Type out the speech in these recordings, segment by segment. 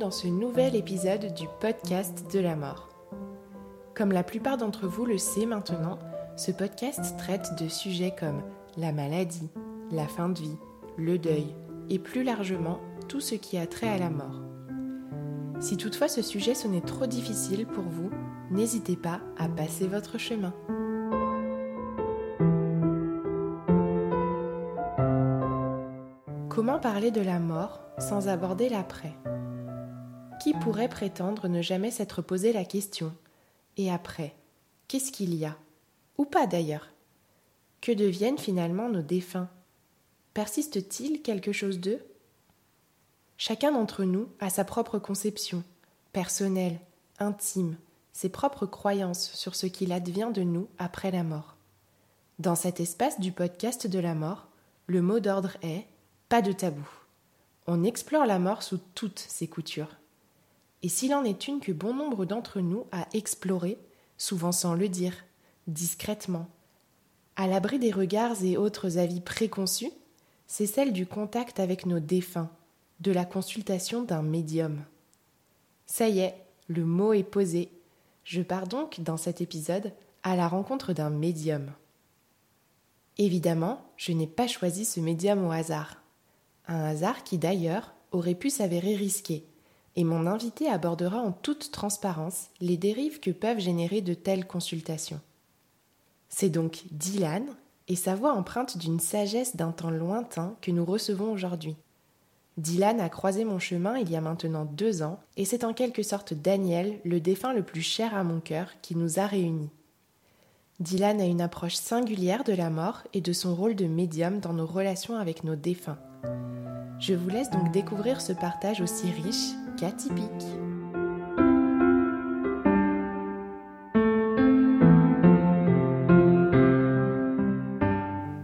dans ce nouvel épisode du podcast de la mort. Comme la plupart d'entre vous le sait maintenant, ce podcast traite de sujets comme la maladie, la fin de vie, le deuil et plus largement tout ce qui a trait à la mort. Si toutefois ce sujet sonnait trop difficile pour vous, n'hésitez pas à passer votre chemin. Comment parler de la mort sans aborder l'après? Qui pourrait prétendre ne jamais s'être posé la question? Et après, qu'est-ce qu'il y a? Ou pas d'ailleurs? Que deviennent finalement nos défunts? Persiste-t-il quelque chose d'eux? Chacun d'entre nous a sa propre conception, personnelle, intime, ses propres croyances sur ce qu'il advient de nous après la mort. Dans cet espace du podcast de la mort, le mot d'ordre est pas de tabou. On explore la mort sous toutes ses coutures et s'il en est une que bon nombre d'entre nous a explorée, souvent sans le dire, discrètement, à l'abri des regards et autres avis préconçus, c'est celle du contact avec nos défunts, de la consultation d'un médium. Ça y est, le mot est posé. Je pars donc, dans cet épisode, à la rencontre d'un médium. Évidemment, je n'ai pas choisi ce médium au hasard. Un hasard qui d'ailleurs aurait pu s'avérer risqué, et mon invité abordera en toute transparence les dérives que peuvent générer de telles consultations. C'est donc Dylan et sa voix empreinte d'une sagesse d'un temps lointain que nous recevons aujourd'hui. Dylan a croisé mon chemin il y a maintenant deux ans, et c'est en quelque sorte Daniel, le défunt le plus cher à mon cœur, qui nous a réunis. Dylan a une approche singulière de la mort et de son rôle de médium dans nos relations avec nos défunts. Je vous laisse donc découvrir ce partage aussi riche qu'atypique.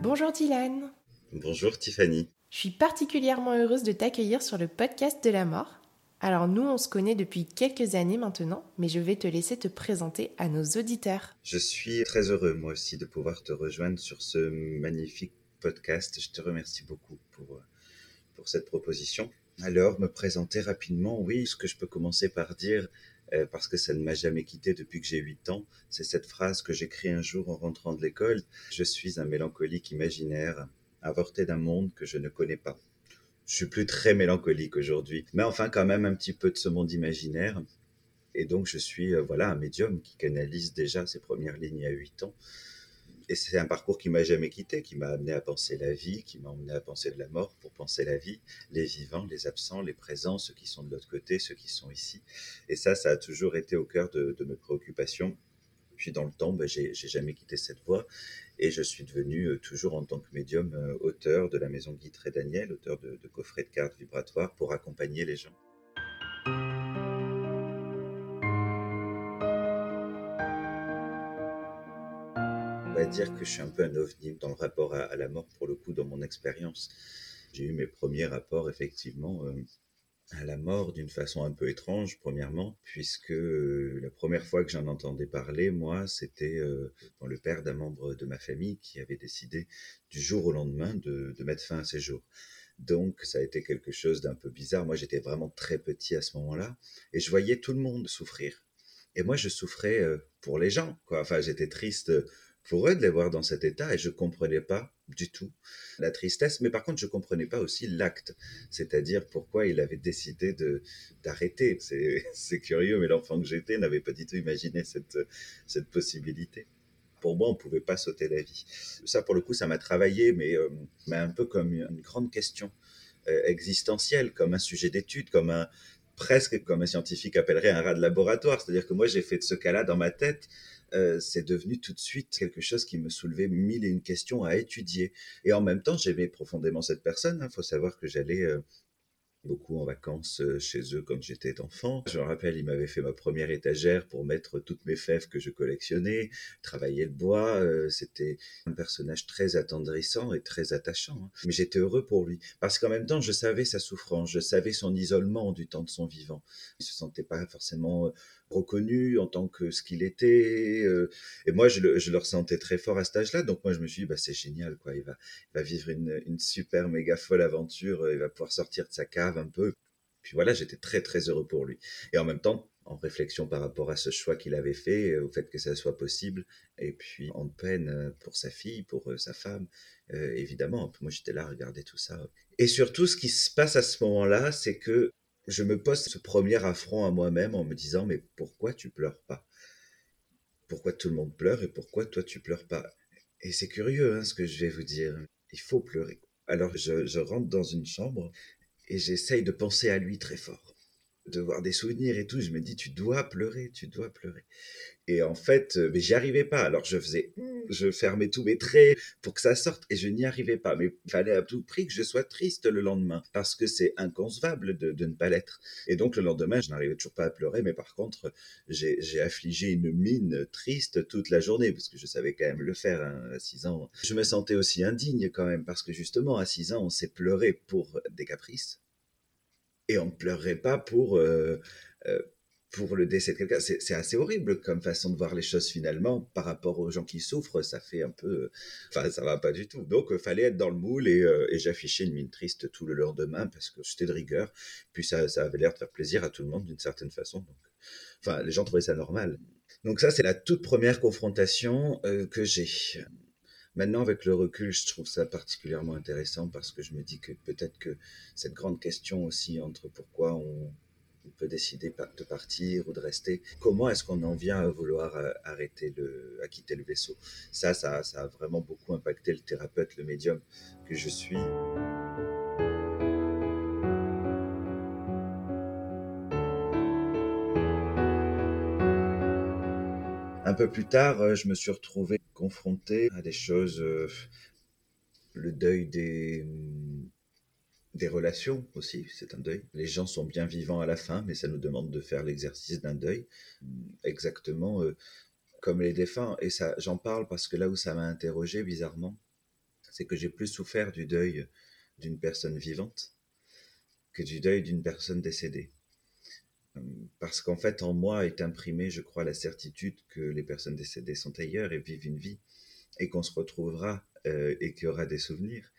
Bonjour Dylan. Bonjour Tiffany. Je suis particulièrement heureuse de t'accueillir sur le podcast de la mort. Alors nous, on se connaît depuis quelques années maintenant, mais je vais te laisser te présenter à nos auditeurs. Je suis très heureux moi aussi de pouvoir te rejoindre sur ce magnifique Je te remercie beaucoup pour, pour cette proposition. Alors, me présenter rapidement, oui, ce que je peux commencer par dire, euh, parce que ça ne m'a jamais quitté depuis que j'ai 8 ans, c'est cette phrase que j'écris un jour en rentrant de l'école. Je suis un mélancolique imaginaire, avorté d'un monde que je ne connais pas. Je suis plus très mélancolique aujourd'hui, mais enfin quand même un petit peu de ce monde imaginaire. Et donc je suis euh, voilà un médium qui canalise déjà ses premières lignes à 8 ans et c'est un parcours qui m'a jamais quitté, qui m'a amené à penser la vie, qui m'a amené à penser de la mort pour penser la vie, les vivants, les absents, les présents, ceux qui sont de l'autre côté, ceux qui sont ici. Et ça, ça a toujours été au cœur de, mes préoccupations. Puis dans le temps, ben, j'ai jamais quitté cette voie et je suis devenu euh, toujours en tant que médium euh, auteur de la maison Guy et Daniel, auteur de, de coffrets de cartes vibratoires pour accompagner les gens. Dire que je suis un peu un ovni dans le rapport à, la mort, pour le coup, dans mon expérience. J'ai eu mes premiers rapports, effectivement, euh, à la mort d'une façon un peu étrange, premièrement, puisque euh, la première fois que j'en entendais parler, moi, c'était euh, dans le père d'un membre de ma famille qui avait décidé du jour au lendemain de, de mettre fin à ses jours. Donc, ça a été quelque chose d'un peu bizarre. Moi, j'étais vraiment très petit à ce moment-là, et je voyais tout le monde souffrir. Et moi, je souffrais pour les gens, quoi. Enfin, j'étais triste pour eux de les voir dans cet état et je comprenais pas du tout la tristesse, mais par contre je comprenais pas aussi l'acte, c'est-à-dire pourquoi il avait décidé de d'arrêter. C'est curieux, mais l'enfant que j'étais n'avait pas du tout imaginé cette cette possibilité. Pour moi, on pouvait pas sauter la vie. Ça, pour le coup, ça m'a travaillé, mais, euh, mais un peu comme une grande question euh, existentielle, comme un sujet d'étude, comme un presque comme un scientifique appellerait un rat de laboratoire. C'est-à-dire que moi, j'ai fait de ce cas-là dans ma tête euh, c'est devenu tout de suite quelque chose qui me soulevait mille et une questions à étudier. Et en même temps, j'aimais profondément cette personne. Il hein. faut savoir que j'allais euh, beaucoup en vacances euh, chez eux quand j'étais enfant. Je me rappelle, il m'avait fait ma première étagère pour mettre toutes mes fèves que je collectionnais, travailler le bois. C'était un personnage très attendrissant et très attachant. Hein. Mais j'étais heureux pour lui parce qu'en même temps, je savais sa souffrance, je savais son isolement du temps de son vivant. Il se sentait pas forcément reconnu en tant que ce qu'il était. Euh, et moi, je le, je le, ressentais très fort à cet âge-là. Donc moi, je me suis dit, bah, c'est génial, quoi. Il va, va vivre une, une super méga folle aventure. Euh, il va pouvoir sortir de sa cave un peu. Puis voilà, j'étais très très heureux pour lui. Et en même temps, en réflexion par rapport à ce choix qu'il avait fait, euh, au fait que ça soit possible, et puis en peine pour sa fille, pour sa femme, évidemment. Moi, j'étais là à regarder tout ça. Et surtout, ce qui se passe à ce moment-là, c'est que je me pose ce premier affront à moi-même en me disant mais pourquoi tu pleures pas? Pourquoi tout le monde pleure et pourquoi toi tu pleures pas? Et c'est curieux hein, ce que je vais vous dire. Il faut pleurer. Alors je, je rentre dans une chambre et j'essaye de penser à lui très fort de voir des souvenirs et tout. Je me dis, tu dois pleurer, tu dois pleurer. Et en fait, euh, mais j'y arrivais pas. Alors je faisais, je fermais tous mes traits pour que ça sorte et je n'y arrivais pas. Mais il fallait à tout prix que je sois triste le lendemain parce que c'est inconcevable de, de, ne pas l'être. Et donc le lendemain, je n'arrivais toujours pas à pleurer, mais par contre, j'ai affligé une mine triste toute la journée parce que je savais quand même le faire hein, à 6 ans. Je me sentais aussi indigne quand même parce que justement à 6 ans, on s'est pleuré pour des caprices et on ne pleurerait pas pour, euh, euh, pour le décès de quelqu'un. C'est assez horrible comme façon de voir les choses finalement par rapport aux gens qui souffrent. Ça fait un peu. Enfin, ça va pas du tout. Donc, il fallait être dans le moule et, euh, j'affichais une mine triste tout le lendemain parce que j'étais de rigueur. Puis ça, ça avait l'air de faire plaisir à tout le monde d'une certaine façon. Enfin, les gens trouvaient ça normal. Donc, ça, c'est la toute première confrontation que j'ai. Maintenant, avec le recul, je trouve ça particulièrement intéressant parce que je me dis que peut-être que cette grande question aussi entre pourquoi on, peut décider de partir ou de rester, comment est-ce qu'on en vient à vouloir euh, arrêter le, à quitter le vaisseau? Ça, ça, ça a vraiment beaucoup impacté le thérapeute, le médium que je suis. Un peu plus tard, euh, je me suis retrouvé confronté à des choses, euh, le deuil des, mm, des relations aussi, c'est un deuil. Les gens sont bien vivants à la fin, mais ça nous demande de faire l'exercice d'un deuil, mm, exactement euh, comme les défunts. Et ça, j'en parle parce que là où ça m'a interrogé bizarrement, c'est que j'ai plus souffert du deuil d'une personne vivante que du deuil d'une personne décédée parce qu'en fait, en moi est imprimée, je crois, la certitude que les personnes décédées sont ailleurs et vivent une vie, et qu'on se retrouvera euh, et qu'il y aura des souvenirs.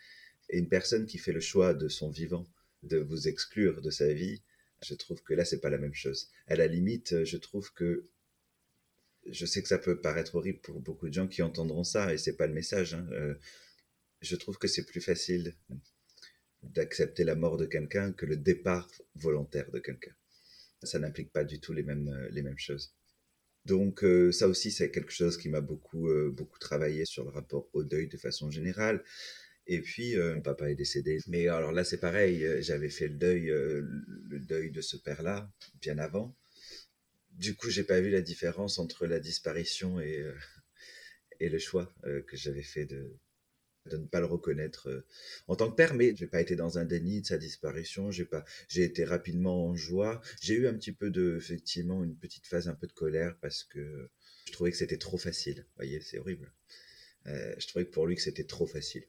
Et une personne qui fait le choix de son vivant de vous exclure de sa vie, je trouve que là, c'est pas la même chose. À la limite, je trouve que je sais que ça peut paraître horrible pour beaucoup de gens qui entendront ça, et c'est pas le message. Hein. Euh, je trouve que c'est plus facile d'accepter la mort de quelqu'un que le départ volontaire de quelqu'un ça n'implique pas du tout les mêmes, euh, les mêmes choses. Donc euh, ça aussi, c'est quelque chose qui m'a beaucoup, euh, beaucoup travaillé sur le rapport au deuil de façon générale. Et puis, mon papa est décédé. Mais alors là, c'est pareil, j'avais fait le deuil, le deuil de ce père-là, bien avant. Du coup, j'ai pas vu la différence entre la disparition et, et le choix que j'avais fait de, de ne pas le reconnaître euh, en tant que père, mais j'ai pas été dans un déni de sa disparition. J'ai pas, j'ai été rapidement en joie. J'ai eu un petit peu de, effectivement, une petite phase un peu de colère parce que je trouvais que c'était trop facile. Vous voyez, c'est horrible. Euh, je trouvais que pour lui que c'était trop facile.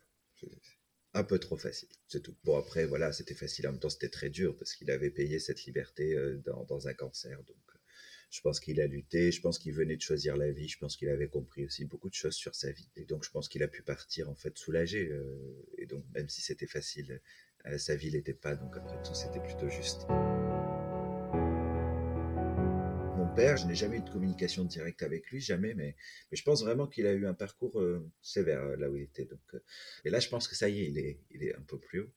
Un peu trop facile, c'est tout. Bon après, voilà, c'était facile. En même temps, c'était très dur parce qu'il avait payé cette liberté euh, dans, un cancer. Je pense qu'il a lutté, je pense qu'il venait de choisir la vie, je pense qu'il avait compris aussi beaucoup de choses sur sa vie. Et donc, je pense qu'il a pu partir en fait soulagé. Euh, et donc, même si c'était facile, euh, sa vie l'était pas. Donc, après tout, c'était plutôt juste. père. Je n'ai jamais eu de communication directe avec lui, jamais, mais, mais je pense vraiment qu'il a eu un parcours euh, sévère là où il était. Donc, et là, je pense que ça y est, il est, il est un peu plus haut.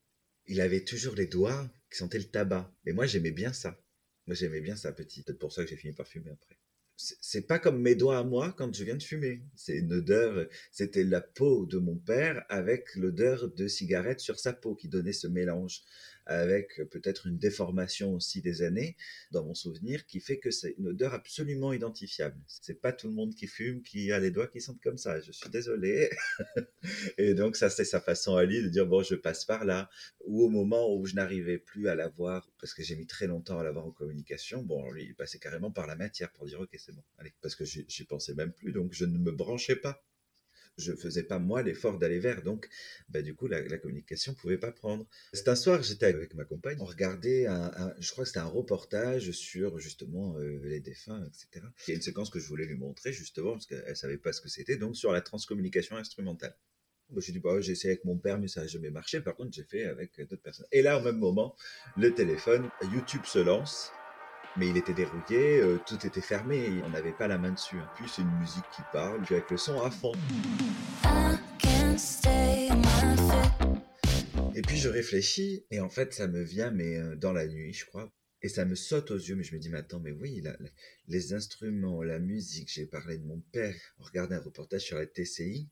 Il avait toujours les doigts qui sentaient le tabac. Et moi, j'aimais bien ça. Moi, j'aimais bien ça petit. Peut-être pour ça que j'ai fini par fumer après c'est pas comme mes doigts à moi quand je viens de fumer. C'est une odeur, c'était la peau de mon père avec l'odeur de cigarette sur sa peau qui donnait ce mélange avec peut-être une déformation aussi des années dans mon souvenir qui fait que c'est une odeur absolument identifiable. C'est pas tout le monde qui fume qui a les doigts qui sentent comme ça. Je suis désolé. et donc ça c'est sa façon à lui de dire bon je passe par là ou au moment où je n'arrivais plus à l'avoir parce que j'ai mis très longtemps à l'avoir en communication. Bon lui il passait carrément par la matière pour dire ok c'est bon parce que j'y pensais même plus donc je ne me branchais pas je faisais pas moi l'effort d'aller vers, donc bah, du coup la, communication pouvait pas prendre. C'est un soir, j'étais avec ma compagne, on regardait un, je crois que c'était un reportage sur justement euh, les défunts, etc. Il y a une séquence que je voulais lui montrer justement parce qu'elle savait pas ce que c'était, donc sur la transcommunication instrumentale. j'ai dit, bah, j'ai essayé avec mon père, mais ça n'a jamais marché. Par contre, j'ai fait avec d'autres personnes. Et là, au même moment, le téléphone, YouTube se lance mais il était dérouillé, euh, tout était fermé, on n'avait pas la main dessus. Hein. Puis c'est une musique qui parle, puis avec le son à fond. Et puis je réfléchis, et en fait ça me vient, mais euh, dans la nuit, je crois. Et ça me saute aux yeux, mais je me dis, mais attends, mais oui, les instruments, la musique, j'ai parlé de mon père, on regardait un reportage sur la TCI,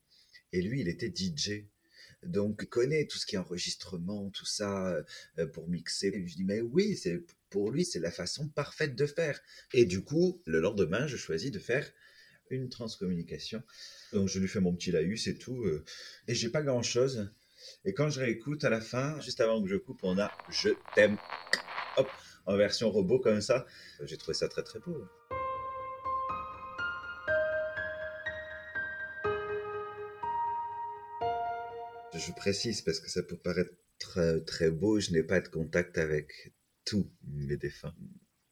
et lui, il était DJ. Donc, connaît tout ce qui est enregistrement, tout ça, euh, pour mixer. Et je dis, mais oui, c'est pour lui, c'est la façon parfaite de faire. Et du coup, le lendemain, je choisis de faire une transcommunication. Donc, je lui fais mon petit laïus et tout. Euh, et j'ai pas grand chose. Et quand je réécoute à la fin, juste avant que je coupe, on a Je t'aime. Hop, en version robot comme ça. J'ai trouvé ça très très beau. Je précise parce que ça peut paraître très, beau. Je n'ai pas de contact avec tous mes défunts.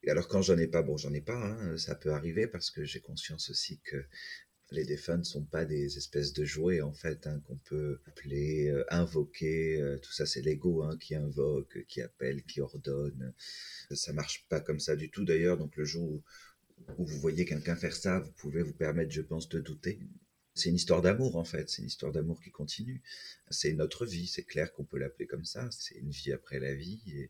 Alors quand j'en ai pas, bon j'en ai pas, hein, ça peut arriver parce que j'ai conscience aussi que les défunts ne sont pas des espèces de jouets en fait hein, qu'on peut appeler, euh, invoquer. Euh, tout ça c'est l'ego hein, qui invoque, qui appelle, qui ordonne. Ça marche pas comme ça du tout d'ailleurs. Donc le jour où vous voyez quelqu'un faire ça, vous pouvez vous permettre, je pense, de douter. C'est une histoire d'amour en fait, c'est une histoire d'amour qui continue. C'est notre vie, c'est clair qu'on peut l'appeler comme ça. C'est une vie après la vie et,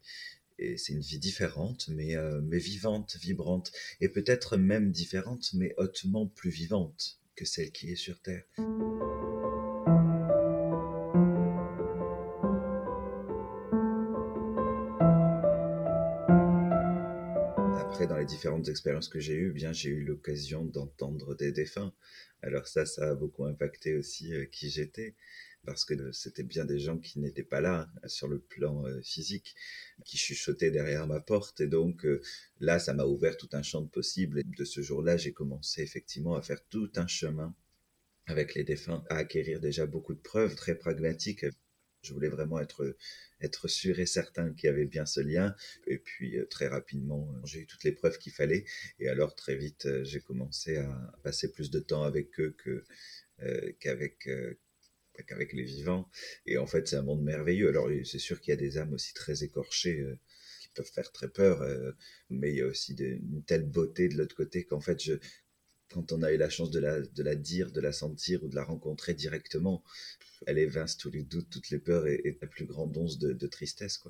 c'est une vie différente, mais, euh, mais vivante, vibrante, et peut-être même différente, mais hautement plus vivante que celle qui est sur Terre. Dans les différentes expériences que j'ai eues, bien j'ai eu l'occasion d'entendre des défunts. Alors ça, ça a beaucoup impacté aussi euh, qui j'étais parce que c'était bien des gens qui n'étaient pas là sur le plan euh, physique, qui chuchotaient derrière ma porte. Et donc euh, là, ça m'a ouvert tout un champ de possibles. Et de ce jour-là, j'ai commencé effectivement à faire tout un chemin avec les défunts, à acquérir déjà beaucoup de preuves très pragmatiques. Je voulais vraiment être, être sûr et certain qu'il y avait bien ce lien. Et puis, euh, très rapidement, j'ai eu toutes les preuves qu'il fallait. Et alors, très vite, j'ai commencé à passer plus de temps avec eux qu'avec, qu'avec les vivants. Et en fait, c'est un monde merveilleux. Alors, c'est sûr qu'il y a des âmes aussi très écorchées euh, qui peuvent faire très peur, euh, mais il y a aussi une telle beauté de l'autre côté qu'en fait, je, quand on a eu la chance de la, dire, de la sentir ou de la rencontrer directement, elle évince tous les doutes, toutes les peurs et, la plus grande once de, tristesse.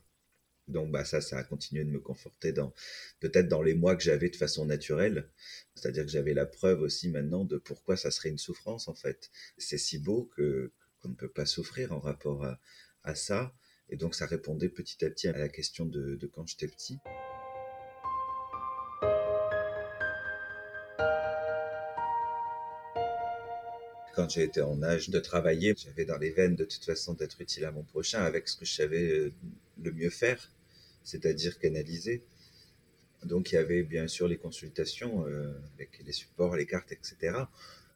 Donc bah ça, ça a continué de me conforter dans peut-être dans les mois que j'avais de façon naturelle. C'est-à-dire que j'avais la preuve aussi maintenant de pourquoi ça serait une souffrance en fait. C'est si beau que qu'on ne peut pas souffrir en rapport à, ça. Et donc ça répondait petit à petit à la question de, de quand j'étais petit. Quand j'ai été en âge de travailler, j'avais dans les veines de toute façon d'être utile à mon prochain avec ce que je savais euh, le mieux faire, c'est-à-dire canaliser. Donc il y avait bien sûr les consultations euh, avec les supports, les cartes, etc.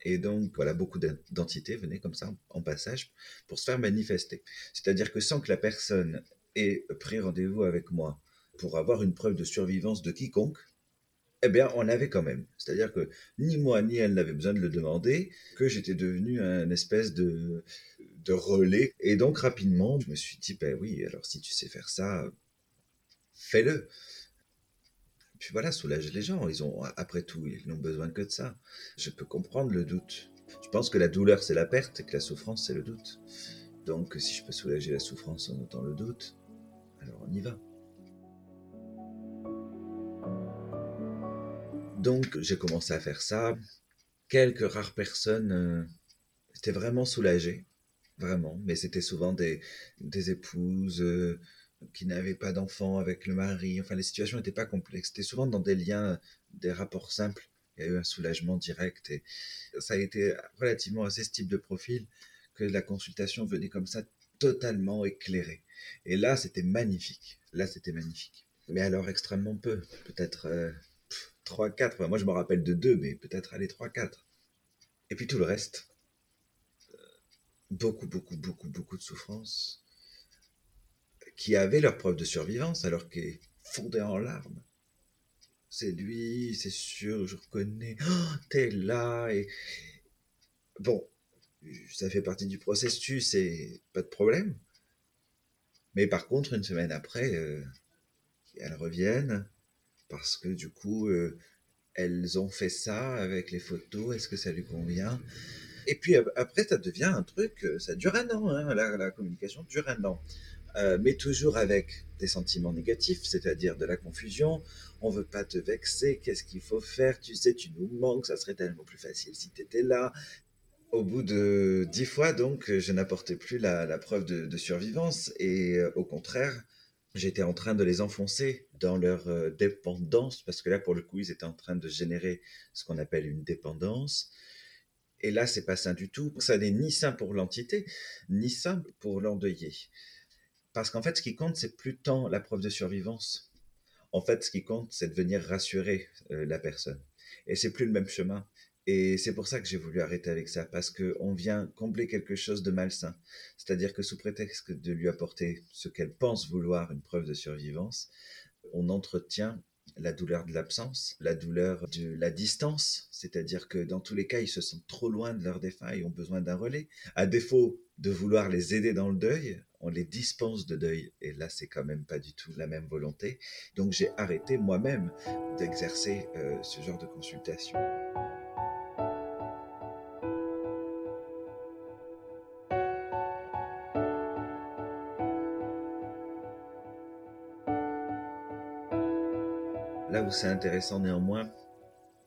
Et donc, voilà, beaucoup d'entités venaient comme ça en passage pour se faire manifester. C'est-à-dire que sans que la personne ait pris rendez-vous avec moi pour avoir une preuve de survivance de quiconque, eh bien, on avait quand même. C'est-à-dire que ni moi ni elle n'avaient besoin de le demander, que j'étais devenu un espèce de, de relais. Et donc, rapidement, je me suis dit, ben oui, alors si tu sais faire ça, fais-le. puis voilà, soulager les gens. Ils ont, après tout, ils n'ont besoin que de ça. Je peux comprendre le doute. Je pense que la douleur, c'est la perte et que la souffrance, c'est le doute. Donc, si je peux soulager la souffrance en ôtant le doute, alors on y va. Donc, j'ai commencé à faire ça. Quelques rares personnes euh, étaient vraiment soulagées, vraiment, mais c'était souvent des, des épouses euh, qui n'avaient pas d'enfants avec le mari. Enfin, les situations n'étaient pas complexes. C'était souvent dans des liens, des rapports simples. Il y a eu un soulagement direct et ça a été relativement à ce type de profil que la consultation venait comme ça totalement éclairée. Et là, c'était magnifique. Là, c'était magnifique. Mais alors extrêmement peu, peut-être euh, 3, 4. moi, je me rappelle de 2, mais peut-être aller 3, 4. Et puis tout le reste. Euh, beaucoup, beaucoup, beaucoup, beaucoup de souffrances qui avaient leur preuve de survivance alors qu'ils fondaient en larmes. C'est lui, c'est sûr, je reconnais. Oh, t'es là. Et bon, ça fait partie du processus et pas de problème. Mais par contre, une semaine après, euh, elles reviennent parce que du coup, euh, elles ont fait ça avec les photos. Est-ce que ça lui convient? Et puis après, ça devient un truc, euh, ça dure un an. Hein, la, communication dure un an. mais toujours avec des sentiments négatifs, c'est-à-dire de la confusion. On veut pas te vexer. Qu'est-ce qu'il faut faire? Tu sais, tu nous manques. Ça serait tellement plus facile si tu étais là. Au bout de dix fois, donc, je n'apportais plus la, preuve de, survivance et euh, au contraire, j'étais en train de les enfoncer dans leur euh, dépendance parce que là, pour le coup, ils étaient en train de générer ce qu'on appelle une dépendance. Et là, c'est pas sain du tout. Ça n'est ni sain pour l'entité, ni sain pour l'endeuillé. Parce qu'en fait, ce qui compte, c'est plus tant la preuve de survivance. En fait, ce qui compte, c'est de venir rassurer euh, la personne. Et c'est plus le même chemin. Et c'est pour ça que j'ai voulu arrêter avec ça, parce qu'on vient combler quelque chose de malsain. C'est-à-dire que sous prétexte de lui apporter ce qu'elle pense vouloir, une preuve de survivance, on entretient la douleur de l'absence, la douleur de la distance, c'est-à-dire que dans tous les cas, ils se sentent trop loin de leurs défunts et ont besoin d'un relais. À défaut de vouloir les aider dans le deuil, on les dispense de deuil. Et là, c'est quand même pas du tout la même volonté. Donc j'ai arrêté moi-même d'exercer euh, ce genre de consultation. C'est intéressant néanmoins,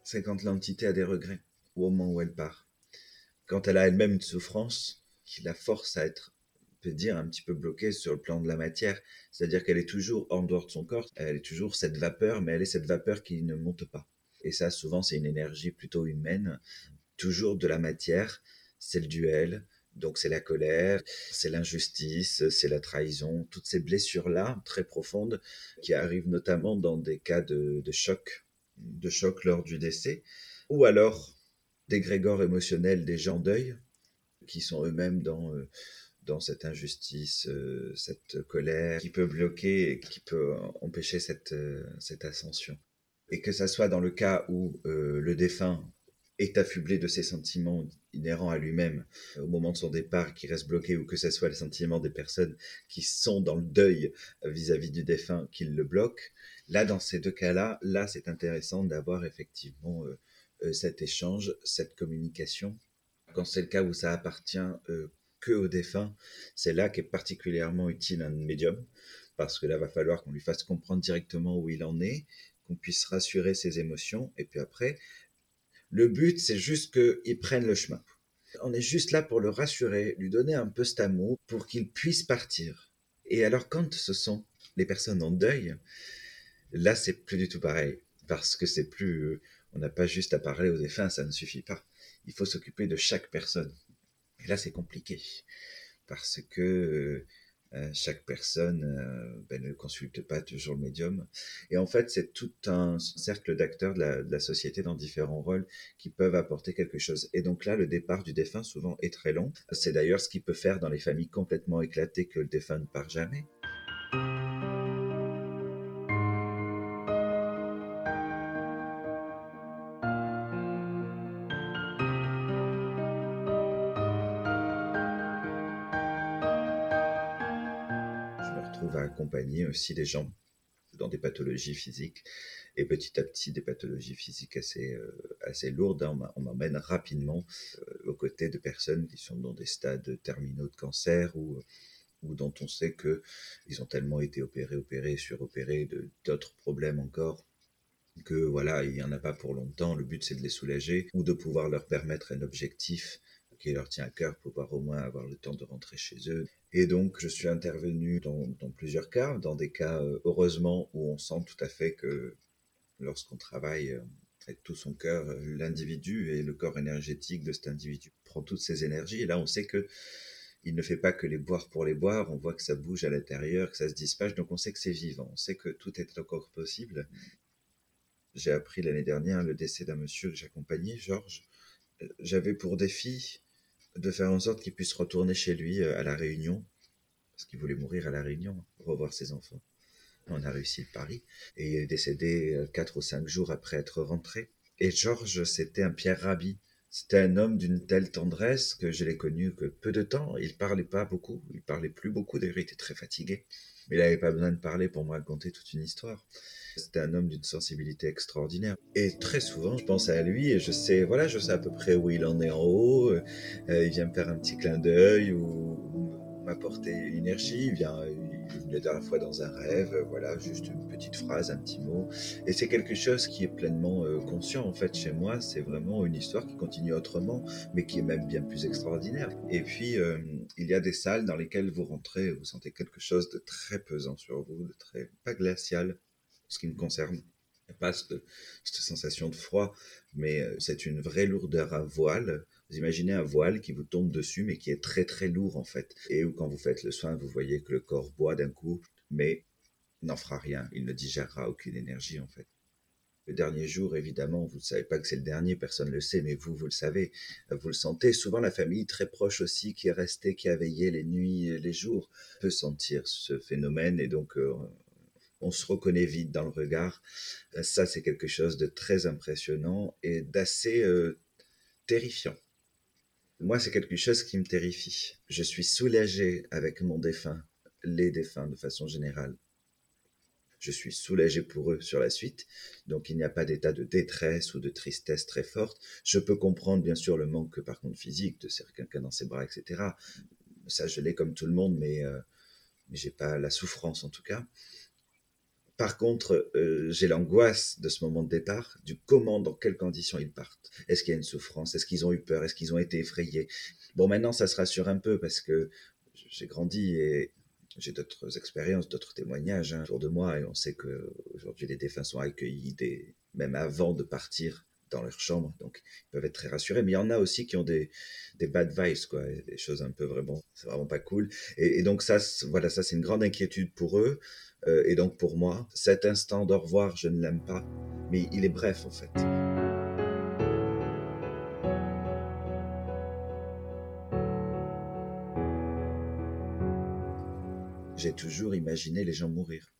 c'est quand l'entité a des regrets, au moment où elle part. Quand elle a elle-même une souffrance qui la force à être, on peut dire, un petit peu bloquée sur le plan de la matière, c'est-à-dire qu'elle est toujours en dehors de son corps, elle est toujours cette vapeur, mais elle est cette vapeur qui ne monte pas. Et ça, souvent, c'est une énergie plutôt humaine, toujours de la matière, c'est le duel, donc c'est la colère, c'est l'injustice, c'est la trahison, toutes ces blessures-là très profondes qui arrivent notamment dans des cas de, choc, de choc lors du décès, ou alors des grégores émotionnels des gens deuil qui sont eux-mêmes dans, euh, dans cette injustice, euh, cette colère qui peut bloquer et qui peut empêcher cette, euh, cette ascension. Et que ça soit dans le cas où le défunt est affublé de ses sentiments inhérents à lui-même euh, au moment de son départ, qui reste bloqué, ou que ce soit les sentiments des personnes qui sont dans le deuil euh, vis-à-vis du défunt qui le bloquent. Là, dans ces deux cas-là, là, c'est intéressant d'avoir effectivement euh, cet échange, cette communication. Quand c'est le cas où ça appartient que au défunt, c'est là qu'est particulièrement utile un médium, parce que là, va falloir qu'on lui fasse comprendre directement où il en est, qu'on puisse rassurer ses émotions, et puis après, le but, c'est juste qu'il prenne le chemin. On est juste là pour le rassurer, lui donner un peu cet amour pour qu'il puisse partir. Et alors, quand ce sont les personnes en deuil, là, c'est plus du tout pareil. Parce que c'est plus, on n'a pas juste à parler aux défunts, ça ne suffit pas. Il faut s'occuper de chaque personne. Et là, c'est compliqué. Parce que euh, chaque personne euh, ben, ne consulte pas toujours le médium. Et en fait, c'est tout un cercle d'acteurs de la, société dans différents rôles qui peuvent apporter quelque chose. Et donc là, le départ du défunt souvent est très long. C'est d'ailleurs ce qui peut faire dans les familles complètement éclatées que le défunt ne part jamais. Accompagner aussi des gens dans des pathologies physiques. Et petit à petit, des pathologies physiques assez, euh, assez lourdes. Hein. On m'emmène rapidement euh, aux côtés de personnes qui sont dans des stades terminaux de cancer ou, ou dont on sait qu'ils ont tellement été opérés, opérés, suropérés, d'autres problèmes encore que voilà, il n'y en a pas pour longtemps. Le but, c'est de les soulager ou de pouvoir leur permettre un objectif qui leur tient à cœur, pouvoir au moins avoir le temps de rentrer chez eux. Et donc, je suis intervenu dans, plusieurs cas, dans des cas, euh, heureusement, où on sent tout à fait que lorsqu'on travaille euh, avec tout son cœur, euh, l'individu et le corps énergétique de cet individu prend toutes ses énergies. Et là, on sait que il ne fait pas que les boire pour les boire, on voit que ça bouge à l'intérieur, que ça se dispatche, donc on sait que c'est vivant, on sait que tout est encore possible. J'ai appris l'année dernière le décès d'un monsieur que j'accompagnais, Georges. J'avais pour défi de faire en sorte qu'il puisse retourner chez lui euh, à la Réunion, parce qu'il voulait mourir à la Réunion, revoir ses enfants. On a réussi le pari, et il est décédé euh, quatre ou cinq jours après être rentré. Et Georges, c'était un Pierre Rabhi. C'était un homme d'une telle tendresse que je l'ai connu que peu de temps. Il parlait pas beaucoup, il parlait plus beaucoup, d'ailleurs il était très fatigué. Il n'avait pas besoin de parler pour me raconter toute une histoire. C'était un homme d'une sensibilité extraordinaire. Et très souvent, je pense à lui et je sais, voilà, je sais à peu près où il en est en haut. Euh, il vient me faire un petit clin d'œil ou, m'apporter une énergie. La fois dans un rêve, voilà, juste une petite phrase, un petit mot. Et c'est quelque chose qui est pleinement euh, conscient, en fait, chez moi. C'est vraiment une histoire qui continue autrement, mais qui est même bien plus extraordinaire. Et puis, euh, il y a des salles dans lesquelles vous rentrez, vous sentez quelque chose de très pesant sur vous, de très, pas glacial, ce qui me concerne. Pas cette, sensation de froid, mais euh, c'est une vraie lourdeur à voile. Vous imaginez un voile qui vous tombe dessus, mais qui est très très lourd en fait. Et où quand vous faites le soin, vous voyez que le corps boit d'un coup, mais n'en fera rien. Il ne digérera aucune énergie en fait. Le dernier jour, évidemment, vous ne savez pas que c'est le dernier, personne ne le sait, mais vous, vous le savez, vous le sentez. Souvent, la famille très proche aussi, qui est restée, qui a veillé les nuits les jours, peut sentir ce phénomène et donc euh, on se reconnaît vite dans le regard. Ça, c'est quelque chose de très impressionnant et d'assez euh, terrifiant. Moi, c'est quelque chose qui me terrifie. Je suis soulagé avec mon défunt, les défunts de façon générale. Je suis soulagé pour eux sur la suite, donc il n'y a pas d'état de détresse ou de tristesse très forte. Je peux comprendre bien sûr le manque par contre physique de quelqu'un dans ses bras, etc. Ça, je l'ai comme tout le monde, mais, euh, mais j'ai pas la souffrance en tout cas. Par contre, euh, j'ai l'angoisse de ce moment de départ, du comment, dans quelles conditions ils partent. Est-ce qu'il y a une souffrance? Est-ce qu'ils ont eu peur? Est-ce qu'ils ont été effrayés? Bon, maintenant, ça se rassure un peu parce que j'ai grandi et j'ai d'autres expériences, d'autres témoignages hein, autour de moi et on sait que aujourd'hui les défunts sont accueillis même avant de partir dans leur chambre, donc ils peuvent être très rassurés. Mais il y en a aussi qui ont des, des bad vibes, quoi, des choses un peu vraiment, c'est vraiment pas cool. Et, donc ça, voilà, ça c'est une grande inquiétude pour eux. Euh, et donc pour moi, cet instant d'au revoir, je ne l'aime pas, mais il est bref en fait. J'ai toujours imaginé les gens mourir.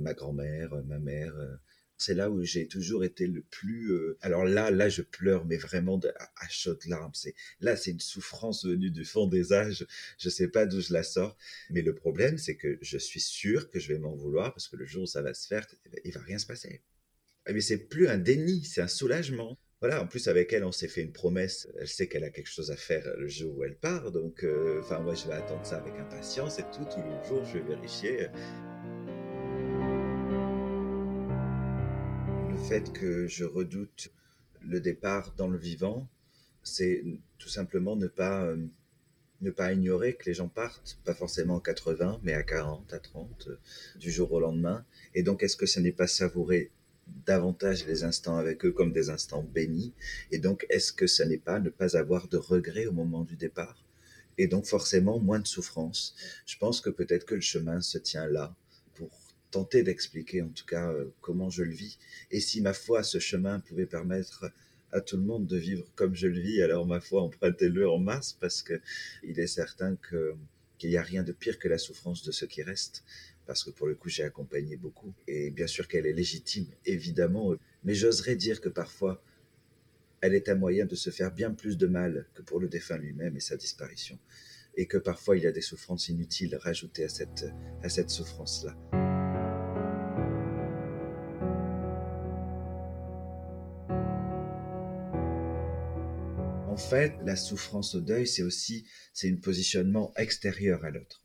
Ma grand-mère, ma mère, euh, c'est là où j'ai toujours été le plus. Euh, alors là, là, je pleure, mais vraiment à, chaudes larmes. C'est là, c'est une souffrance venue du fond des âges. Je sais pas d'où je la sors, mais le problème, c'est que je suis sûr que je vais m'en vouloir parce que le jour où ça va se faire, eh ben, il va rien se passer. Mais eh c'est plus un déni, c'est un soulagement. Voilà, en plus avec elle, on s'est fait une promesse. Elle sait qu'elle a quelque chose à faire le jour où elle part, donc, euh, enfin, moi, je vais attendre ça avec impatience et tout. Tous les jours, je vais vérifier. Fait que je redoute le départ dans le vivant, c'est tout simplement ne pas, euh, ne pas ignorer que les gens partent, pas forcément à 80, mais à 40, à 30, euh, du jour au lendemain. Et donc, est-ce que ce n'est pas savourer davantage les instants avec eux comme des instants bénis? Et donc, est-ce que ce n'est pas ne pas avoir de regrets au moment du départ? Et donc, forcément, moins de souffrance. Je pense que peut-être que le chemin se tient là tenter d'expliquer en tout cas euh, comment je le vis. Et si ma foi, ce chemin pouvait permettre à tout le monde de vivre comme je le vis, alors ma foi, empruntez-le en masse parce que il est certain qu'il n'y a rien de pire que la souffrance de ceux qui restent. Parce que pour le coup, j'ai accompagné beaucoup. Et bien sûr qu'elle est légitime, évidemment. Mais j'oserais dire que parfois, elle est un moyen de se faire bien plus de mal que pour le défunt lui-même et sa disparition. Et que parfois, il y a des souffrances inutiles rajoutées à cette, à cette souffrance-là. Fait, la souffrance au deuil, c'est aussi c'est un positionnement extérieur à l'autre.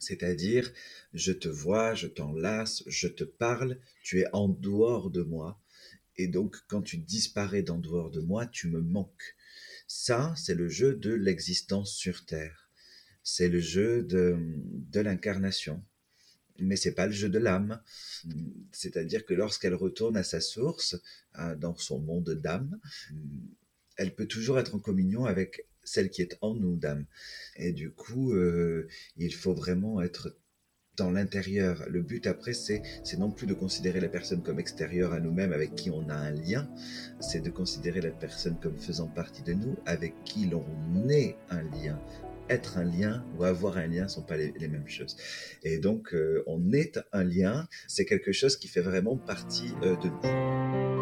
C'est-à-dire, je te vois, je t'enlace, je te parle, tu es en dehors de moi, et donc quand tu disparais d'en dehors de moi, tu me manques. Ça, c'est le jeu de l'existence sur Terre. C'est le jeu de, de l'incarnation. Mais c'est pas le jeu de l'âme. C'est-à-dire que lorsqu'elle retourne à sa source, dans son monde d'âme, elle peut toujours être en communion avec celle qui est en nous d'âme. Et du coup, euh, il faut vraiment être dans l'intérieur. Le but après, c'est, c'est non plus de considérer la personne comme extérieure à nous-mêmes, avec qui on a un lien, c'est de considérer la personne comme faisant partie de nous, avec qui l'on est un lien. Être un lien ou avoir un lien sont pas les, mêmes choses. Et donc, euh, on est un lien, c'est quelque chose qui fait vraiment partie euh, de nous.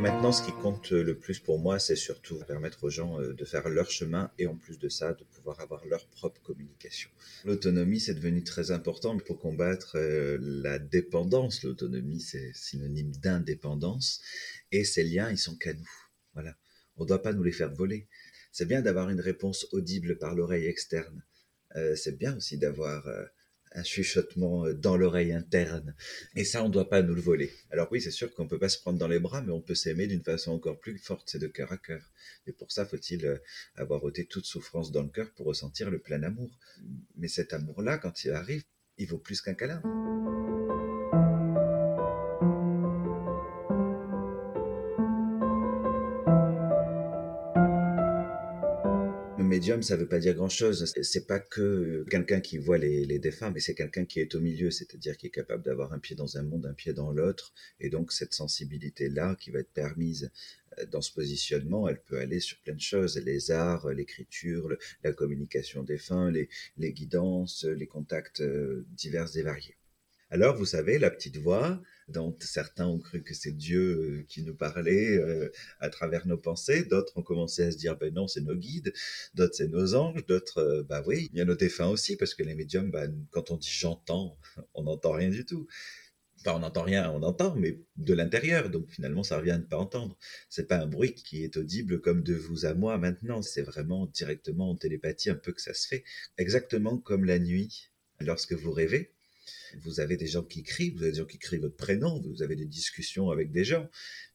Maintenant, ce qui compte le plus pour moi, c'est surtout permettre aux gens euh, de faire leur chemin et en plus de ça, de pouvoir avoir leur propre communication. L'autonomie, c'est devenu très important pour combattre euh, la dépendance. L'autonomie, c'est synonyme d'indépendance et ces liens, ils sont qu'à nous. Voilà. On ne doit pas nous les faire voler. C'est bien d'avoir une réponse audible par l'oreille externe. Euh, c'est bien aussi d'avoir un chuchotement euh, dans l'oreille interne. Et ça, on ne doit pas nous le voler. Alors oui, c'est sûr qu'on ne peut pas se prendre dans les bras, mais on peut s'aimer d'une façon encore plus forte, c'est de cœur à cœur. Et pour ça, faut-il euh, avoir ôté toute souffrance dans le cœur pour ressentir le plein amour? Mais cet amour-là, quand il arrive, il vaut plus qu'un câlin. Médium, ça veut pas dire grand-chose. C'est pas que quelqu'un qui voit les, défunts, mais c'est quelqu'un qui est au milieu, c'est-à-dire qui est capable d'avoir un pied dans un monde, un pied dans l'autre, et donc cette sensibilité-là qui va être permise euh, dans ce positionnement, elle peut aller sur plein de choses, les arts, l'écriture, la communication des fins, les, les guidances, les contacts euh, divers et variés. Alors, vous savez, la petite voix, dont certains ont cru que c'est Dieu euh, qui nous parlait euh, à travers nos pensées, d'autres ont commencé à se dire, ben non, c'est nos guides, d'autres c'est nos anges, d'autres, euh, bah oui, il y a nos défunts aussi, parce que les médiums, bah, quand on dit j'entends, on n'entend rien du tout. Enfin, on n'entend rien, on entend, mais de l'intérieur. Donc finalement, ça revient à ne pas entendre. C'est pas un bruit qui est audible comme de vous à moi maintenant. C'est vraiment directement en télépathie un peu que ça se fait. Exactement comme la nuit, lorsque vous rêvez vous avez des gens qui crient, vous avez des gens qui crient votre prénom, vous avez des discussions avec des gens,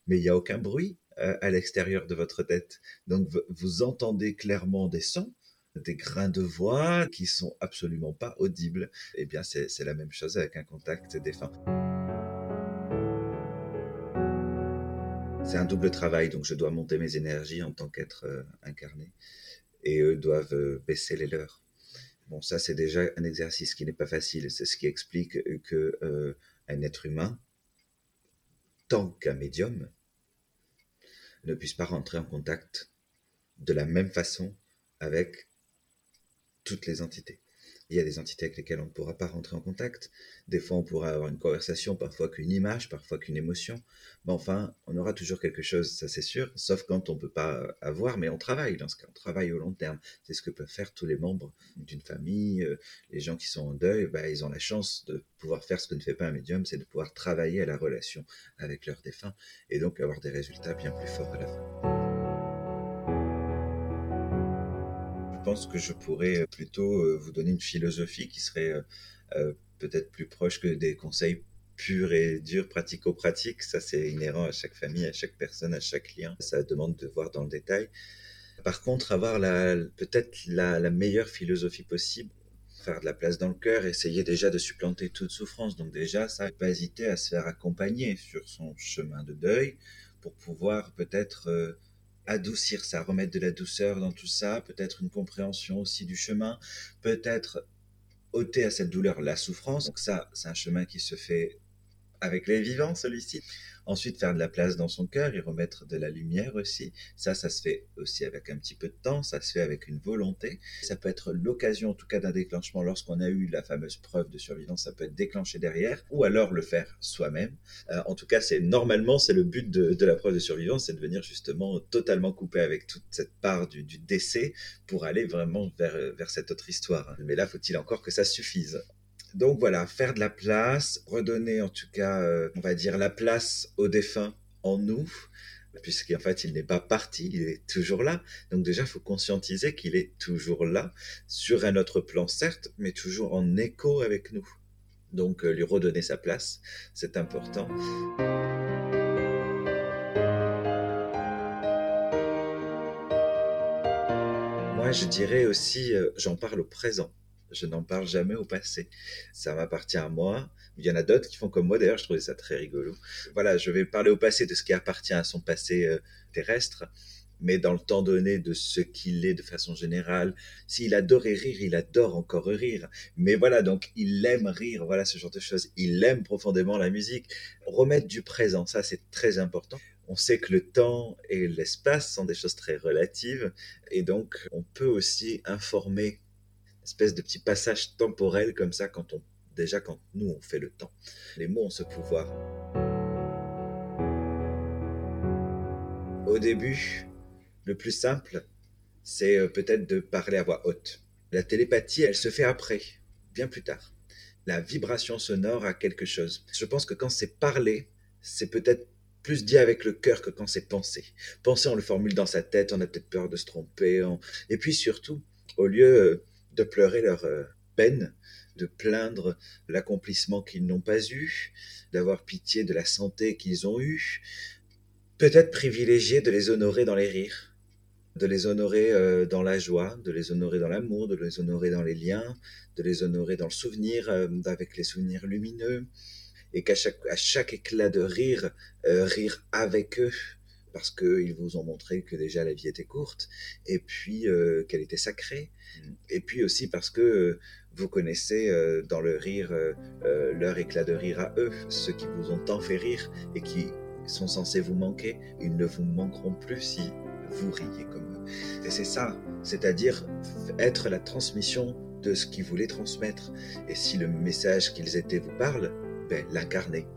mais il n'y a aucun bruit euh, à l'extérieur de votre tête. Donc vous entendez clairement des sons, des grains de voix qui sont absolument pas audibles. Eh bien, c'est la même chose avec un contact défunt. C'est un double travail, donc je dois monter mes énergies en tant qu'être euh, incarné, et eux doivent euh, baisser les leurs. Bon, ça c'est déjà un exercice qui n'est pas facile. C'est ce qui explique que euh, un être humain, tant qu'un médium, ne puisse pas rentrer en contact de la même façon avec toutes les entités. Il y a des entités avec lesquelles on ne pourra pas rentrer en contact. Des fois, on pourra avoir une conversation, parfois qu'une image, parfois qu'une émotion. Mais enfin, on aura toujours quelque chose, ça c'est sûr, sauf quand on ne peut pas avoir, mais on travaille dans ce cas, on travaille au long terme. C'est ce que peuvent faire tous les membres d'une famille. Euh, les gens qui sont en deuil, bah, ils ont la chance de pouvoir faire ce que ne fait pas un médium, c'est de pouvoir travailler à la relation avec leurs défunts et donc avoir des résultats bien plus forts à la fin. Pense que je pourrais euh, plutôt euh, vous donner une philosophie qui serait euh, peut-être plus proche que des conseils purs et durs, pratico-pratiques. Ça, c'est inhérent à chaque famille, à chaque personne, à chaque lien. Ça demande de voir dans le détail. Par contre, avoir peut-être la, meilleure philosophie possible, faire de la place dans le cœur, essayer déjà de supplanter toute souffrance. Donc déjà, ça, pas hésiter à se faire accompagner sur son chemin de deuil pour pouvoir peut-être adoucir ça, remettre de la douceur dans tout ça, peut-être une compréhension aussi du chemin, peut-être ôter à cette douleur la souffrance. Donc ça, c'est un chemin qui se fait avec les vivants, celui-ci. Ensuite, faire de la place dans son cœur, y remettre de la lumière aussi. Ça, ça se fait aussi avec un petit peu de temps, ça se fait avec une volonté. Ça peut être l'occasion, en tout cas, d'un déclenchement lorsqu'on a eu la fameuse preuve de survivance. Ça peut être déclenché derrière, ou alors le faire soi-même. Euh, en tout cas, c'est normalement, c'est le but de, la preuve de survivance, c'est de venir justement totalement couper avec toute cette part du, décès pour aller vraiment vers, vers cette autre histoire. Mais là, faut-il encore que ça suffise? Donc voilà, faire de la place, redonner en tout cas, euh, on va dire, la place aux défunts en nous, puisqu'en fait, il n'est pas parti, il est toujours là. Donc déjà, il faut conscientiser qu'il est toujours là, sur un autre plan, certes, mais toujours en écho avec nous. Donc euh, lui redonner sa place, c'est important. Moi, je dirais aussi, euh, j'en parle au présent. Je n'en parle jamais au passé. Ça m'appartient à moi. Il y en a d'autres qui font comme moi. D'ailleurs, je trouvais ça très rigolo. Voilà, je vais parler au passé de ce qui appartient à son passé euh, terrestre, mais dans le temps donné de ce qu'il est de façon générale. S'il adorait rire, il adore encore rire. Mais voilà, donc il aime rire, voilà ce genre de choses. Il aime profondément la musique. Remettre du présent, ça c'est très important. On sait que le temps et l'espace sont des choses très relatives, et donc on peut aussi informer espèce de petit passage temporel comme ça quand on déjà quand nous on fait le temps. Les mots ont ce pouvoir. Au début, le plus simple, c'est euh, peut-être de parler à voix haute. La télépathie, elle se fait après, bien plus tard. La vibration sonore a quelque chose. Je pense que quand c'est parlé, c'est peut-être plus dit avec le cœur que quand c'est pensé. Penser, on le formule dans sa tête, on a peut-être peur de se tromper. Et puis surtout, au lieu euh, de pleurer leur euh, peine, de plaindre l'accomplissement qu'ils n'ont pas eu, d'avoir pitié de la santé qu'ils ont eue, peut-être privilégier de les honorer dans les rires, de les honorer euh, dans la joie, de les honorer dans l'amour, de les honorer dans les liens, de les honorer dans le souvenir, euh, avec les souvenirs lumineux, et qu'à chaque, à chaque éclat de rire, rire avec eux, parce qu'ils vous ont montré que déjà la vie était courte, et puis euh, qu'elle était sacrée, et puis aussi parce que euh, vous connaissez euh, dans le rire leur éclat de rire à eux, ceux qui vous ont tant fait rire et qui sont censés vous manquer, ils ne vous manqueront plus si vous riez comme eux. Et c'est ça, c'est-à-dire être la transmission de ce qu'ils voulaient transmettre. Et si le message qu'ils étaient vous parle, ben, l'incarner.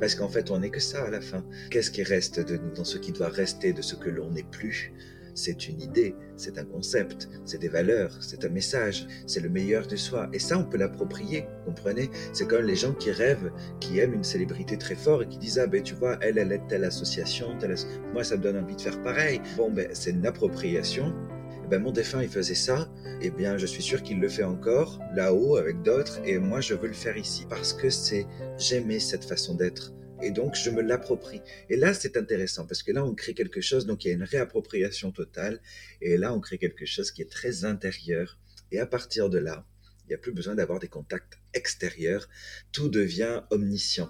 Parce qu'en fait, on n'est que ça à la fin. Qu'est-ce qui reste de nous dans ce qui doit rester de ce que l'on n'est plus? C'est une idée, c'est un concept, c'est des valeurs, c'est un message, c'est le meilleur de soi. Et ça, on peut l'approprier, comprenez? C'est comme les gens qui rêvent, qui aiment une célébrité très fort et qui disent, ah ben tu vois, elle, elle est telle association, telle moi ça me donne envie de faire pareil. Bon, ben c'est une appropriation, ben, mon défunt il faisait ça, et eh bien je suis sûr qu'il le fait encore là-haut avec d'autres, et moi je veux le faire ici parce que c'est j'aimais cette façon d'être. Et donc je me l'approprie. Et là c'est intéressant parce que là on crée quelque chose, donc il y a une réappropriation totale, et là on crée quelque chose qui est très intérieur. Et à partir de là, il n'y a plus besoin d'avoir des contacts extérieurs, tout devient omniscient.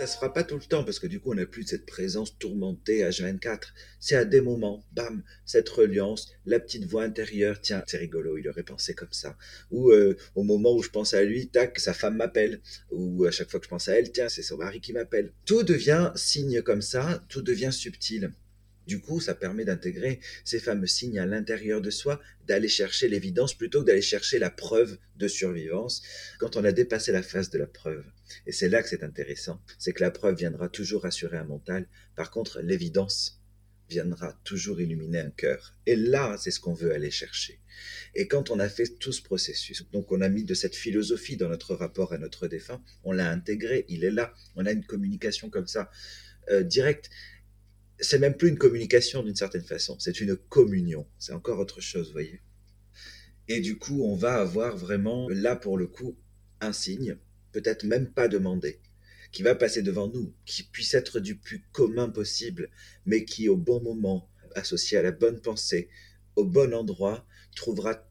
Ça se fera pas tout le temps parce que du coup on n'a plus cette présence tourmentée H24. C'est à des moments, bam, cette reliance, la petite voix intérieure, tiens, c'est rigolo, il aurait pensé comme ça. Ou euh, au moment où je pense à lui, tac, sa femme m'appelle. Ou à chaque fois que je pense à elle, tiens, c'est son mari qui m'appelle. Tout devient signe comme ça, tout devient subtil. Du coup, ça permet d'intégrer ces fameux signes à l'intérieur de soi, d'aller chercher l'évidence plutôt que d'aller chercher la preuve de survivance quand on a dépassé la phase de la preuve. Et c'est là que c'est intéressant, c'est que la preuve viendra toujours rassurer un mental, par contre l'évidence viendra toujours illuminer un cœur. Et là, c'est ce qu'on veut aller chercher. Et quand on a fait tout ce processus, donc on a mis de cette philosophie dans notre rapport à notre défunt, on l'a intégré, il est là, on a une communication comme ça, euh, directe c'est même plus une communication d'une certaine façon, c'est une communion. C'est encore autre chose, vous voyez. Et du coup, on va avoir vraiment, là pour le coup, un signe, peut-être même pas demandé, qui va passer devant nous, qui puisse être du plus commun possible, mais qui au bon moment, associé à la bonne pensée, au bon endroit, trouvera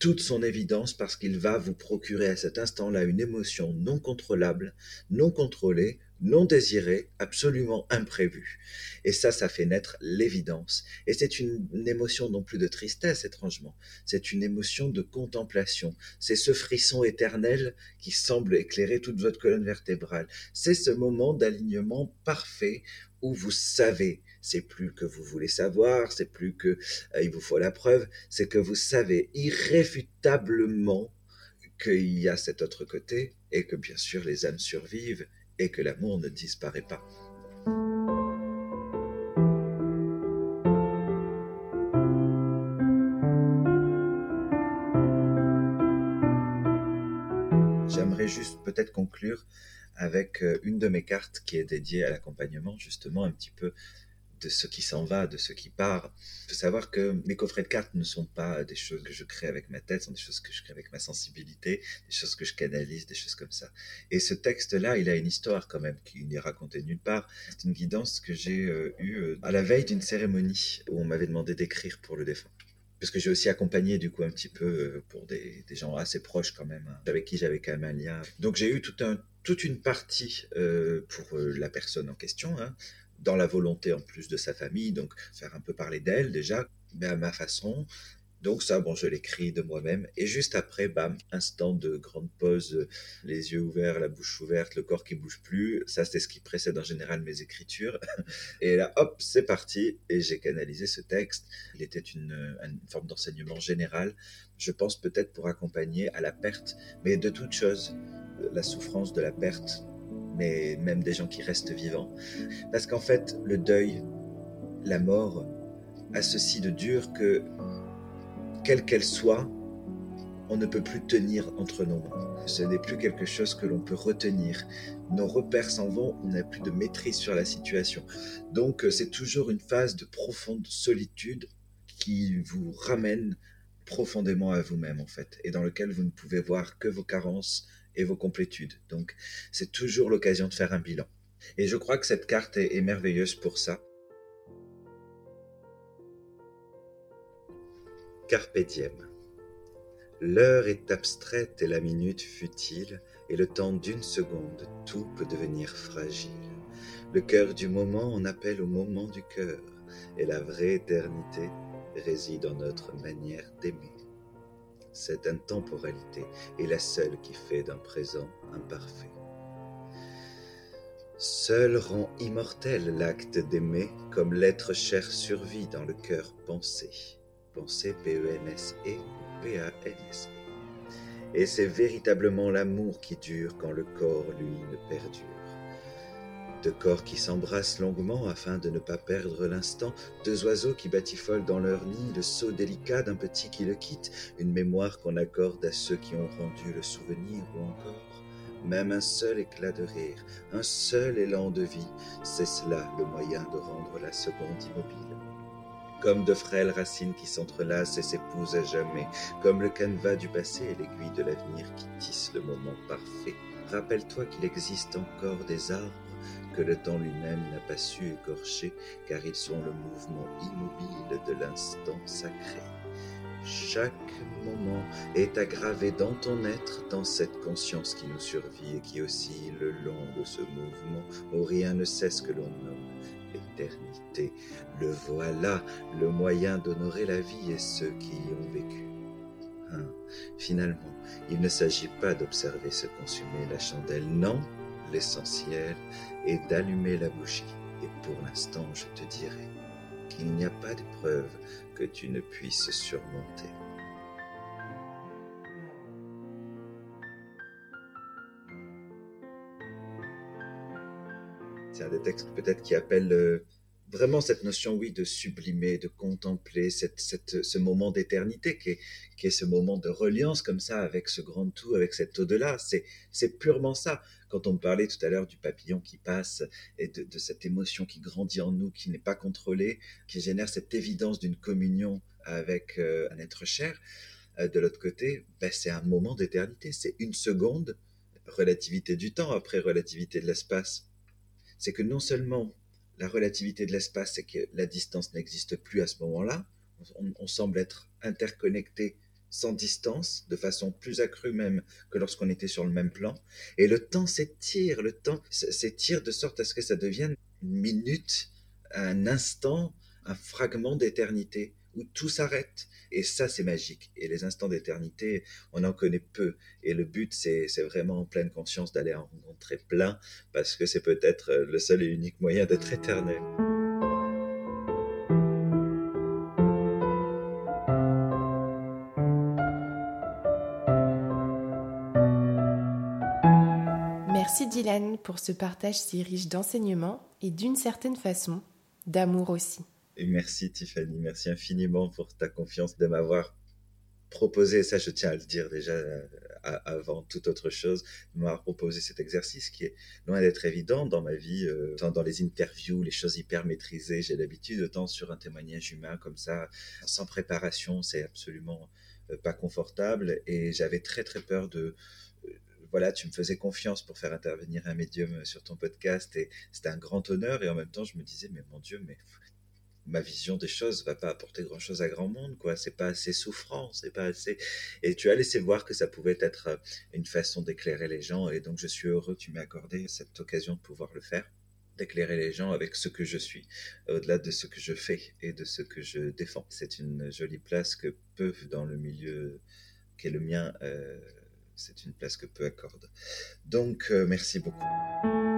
toute son évidence parce qu'il va vous procurer à cet instant-là une émotion non contrôlable, non contrôlée, non désiré, absolument imprévu. Et ça, ça fait naître l'évidence. Et c'est une, émotion non plus de tristesse, étrangement. C'est une émotion de contemplation. C'est ce frisson éternel qui semble éclairer toute votre colonne vertébrale. C'est ce moment d'alignement parfait où vous savez, c'est plus que vous voulez savoir, c'est plus que euh, il vous faut la preuve, c'est que vous savez irréfutablement qu'il y a cet autre côté et que bien sûr les âmes survivent et que l'amour ne disparaît pas. J'aimerais juste peut-être conclure avec euh, une de mes cartes qui est dédiée à l'accompagnement, justement un petit peu de ce qui s'en va, de ce qui part. Il faut savoir que mes coffrets de cartes ne sont pas des choses que je crée avec ma tête, sont des choses que je crée avec ma sensibilité, des choses que je canalise, des choses comme ça. Et ce texte-là, il a une histoire quand même qui n'est raconté nulle part. C'est une guidance que j'ai euh, eue euh, à la veille d'une cérémonie où on m'avait demandé d'écrire pour le défunt parce que j'ai aussi accompagné du coup un petit peu euh, pour des, gens assez proches quand même, hein, avec qui j'avais quand même un lien. Donc j'ai eu toute une partie pour la personne en question, hein, dans la volonté en plus de sa famille, donc faire un peu parler d'elle déjà, mais à ma façon, donc ça, bon, je l'écris de moi-même. Et juste après, bam, instant de grande pause, les yeux ouverts, la bouche ouverte, le corps qui bouge plus. Ça, c'est ce qui précède en général mes écritures. Et là, hop, c'est parti. Et j'ai canalisé ce texte. Il était une, une forme d'enseignement général. Je pense peut-être pour accompagner à la perte, mais de toute chose, la souffrance de la perte, mais même des gens qui restent vivants. Parce qu'en fait, le deuil, la mort, a ceci de dur que quelle qu'elle soit, on ne peut plus tenir entre nos mains. Ce n'est plus quelque chose que l'on peut retenir. Nos repères s'en vont, on n'a plus de maîtrise sur la situation. Donc euh, c'est toujours une phase de profonde solitude qui vous ramène profondément à vous-même en fait, et dans lequel vous ne pouvez voir que vos carences et vos complétudes. Donc c'est toujours l'occasion de faire un bilan. Et je crois que cette carte est, merveilleuse pour ça. Carpe diem. L'heure est abstraite et la minute futile, et le temps d'une seconde, tout peut devenir fragile. Le cœur du moment en appelle au moment du cœur, et la vraie éternité réside en notre manière d'aimer. Cette intemporalité est la seule qui fait d'un présent imparfait. Seul rend immortel l'acte d'aimer, comme l'être cher survit dans le cœur pensé pensée P-E-N-S-E P-A-N-S-E. Et c'est véritablement l'amour qui dure quand le corps, lui, ne perdure. Deux corps qui s'embrassent longuement afin de ne pas perdre l'instant, deux oiseaux qui batifolent dans leur nid, le saut délicat d'un petit qui le quitte, une mémoire qu'on accorde à ceux qui ont rendu le souvenir ou encore même un seul éclat de rire, un seul élan de vie, c'est cela le moyen de rendre la seconde immobile comme de frêles racines qui s'entrelacent et s'épousent à jamais, comme le canevas du passé et l'aiguille de l'avenir qui tisse le moment parfait. Rappelle-toi qu'il existe encore des arbres que le temps lui-même n'a pas su écorcher, car ils sont le mouvement immobile de l'instant sacré. Chaque moment est aggravé dans ton être, dans cette conscience qui nous survit et qui oscille le long de ce mouvement où rien ne cesse que l'on nomme l'éternité. Le voilà, le moyen d'honorer la vie et ceux qui y ont vécu. Hein, finalement, il ne s'agit pas d'observer se consumer la chandelle, non, l'essentiel est d'allumer la bougie. Et pour l'instant, je te dirai qu'il n'y a pas d'épreuve que tu ne puisses surmonter. C'est un des textes peut-être qui appelle vraiment cette notion, oui, de sublimer, de contempler cette, ce moment d'éternité qui est, qui est ce moment de reliance comme ça avec ce grand tout, avec cet au-delà. C'est, purement ça. Quand on parlait tout à l'heure du papillon qui passe et de, de cette émotion qui grandit en nous, qui n'est pas contrôlée, qui génère cette évidence d'une communion avec euh, un être cher, euh, de l'autre côté, ben, c'est un moment d'éternité. C'est une seconde, relativité du temps après relativité de l'espace. C'est que non seulement la relativité de l'espace, c'est que la distance n'existe plus à ce moment-là. On, semble être interconnecté sans distance, de façon plus accrue même que lorsqu'on était sur le même plan. Et le temps s'étire, le temps s'étire de sorte à ce que ça devienne une minute, un instant, un fragment d'éternité où tout s'arrête. Et ça, c'est magique. Et les instants d'éternité, on en connaît peu. Et le but, c'est vraiment en pleine conscience d'aller en rencontrer plein, parce que c'est peut-être le seul et unique moyen d'être éternel. Merci Dylan pour ce partage si riche d'enseignements et d'une certaine façon, d'amour aussi. Merci Tiffany, merci infiniment pour ta confiance de m'avoir proposé, ça je tiens à le dire déjà euh, avant toute autre chose, de m'avoir proposé cet exercice qui est loin d'être évident dans ma vie, euh, dans les interviews, les choses hyper maîtrisées. J'ai l'habitude, de temps sur un témoignage humain comme ça, sans préparation, c'est absolument euh, pas confortable. Et j'avais très très peur de voilà, tu me faisais confiance pour faire intervenir un médium sur ton podcast et c'était un grand honneur. Et en même temps, je me disais, mais mon Dieu, mais ma vision des choses va pas apporter grand chose à grand monde, quoi. C'est pas assez souffrant, c'est pas assez. Et tu as laissé voir que ça pouvait être euh, une façon d'éclairer les gens, et donc je suis heureux que tu m'aies accordé cette occasion de pouvoir le faire, d'éclairer les gens avec ce que je suis, au-delà de ce que je fais et de ce que je défends. C'est une jolie place que peu dans le milieu qu'est le mien. Euh, c'est une place que peu accorde. Donc, euh, merci beaucoup.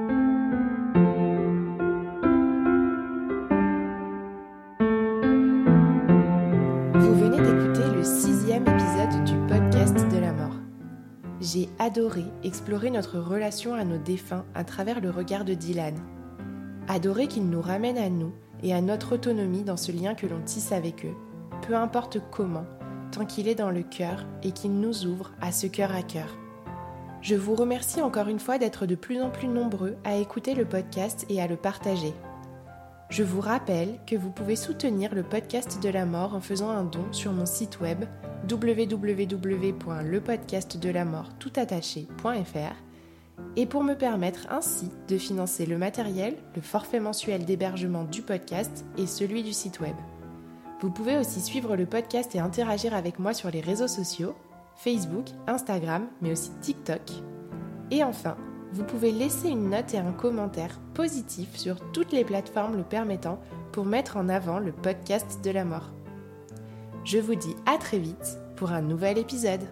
J'ai adoré explorer notre relation à nos défunts à travers le regard de Dylan. Adoré qu'il nous ramène à nous et à notre autonomie dans ce lien que l'on tisse avec eux, peu importe comment, tant qu'il est dans le cœur et qu'il nous ouvre à ce cœur à cœur. Je vous remercie encore une fois d'être de plus en plus nombreux à écouter le podcast et à le partager. Je vous rappelle que vous pouvez soutenir le podcast de la mort en faisant un don sur mon site web www.lepodcastdelamortoutattaché.fr et pour me permettre ainsi de financer le matériel, le forfait mensuel d'hébergement du podcast et celui du site web. Vous pouvez aussi suivre le podcast et interagir avec moi sur les réseaux sociaux, Facebook, Instagram, mais aussi TikTok. Et enfin, vous pouvez laisser une note et un commentaire positif sur toutes les plateformes le permettant pour mettre en avant le podcast de la mort. Je vous dis à très vite pour un nouvel épisode.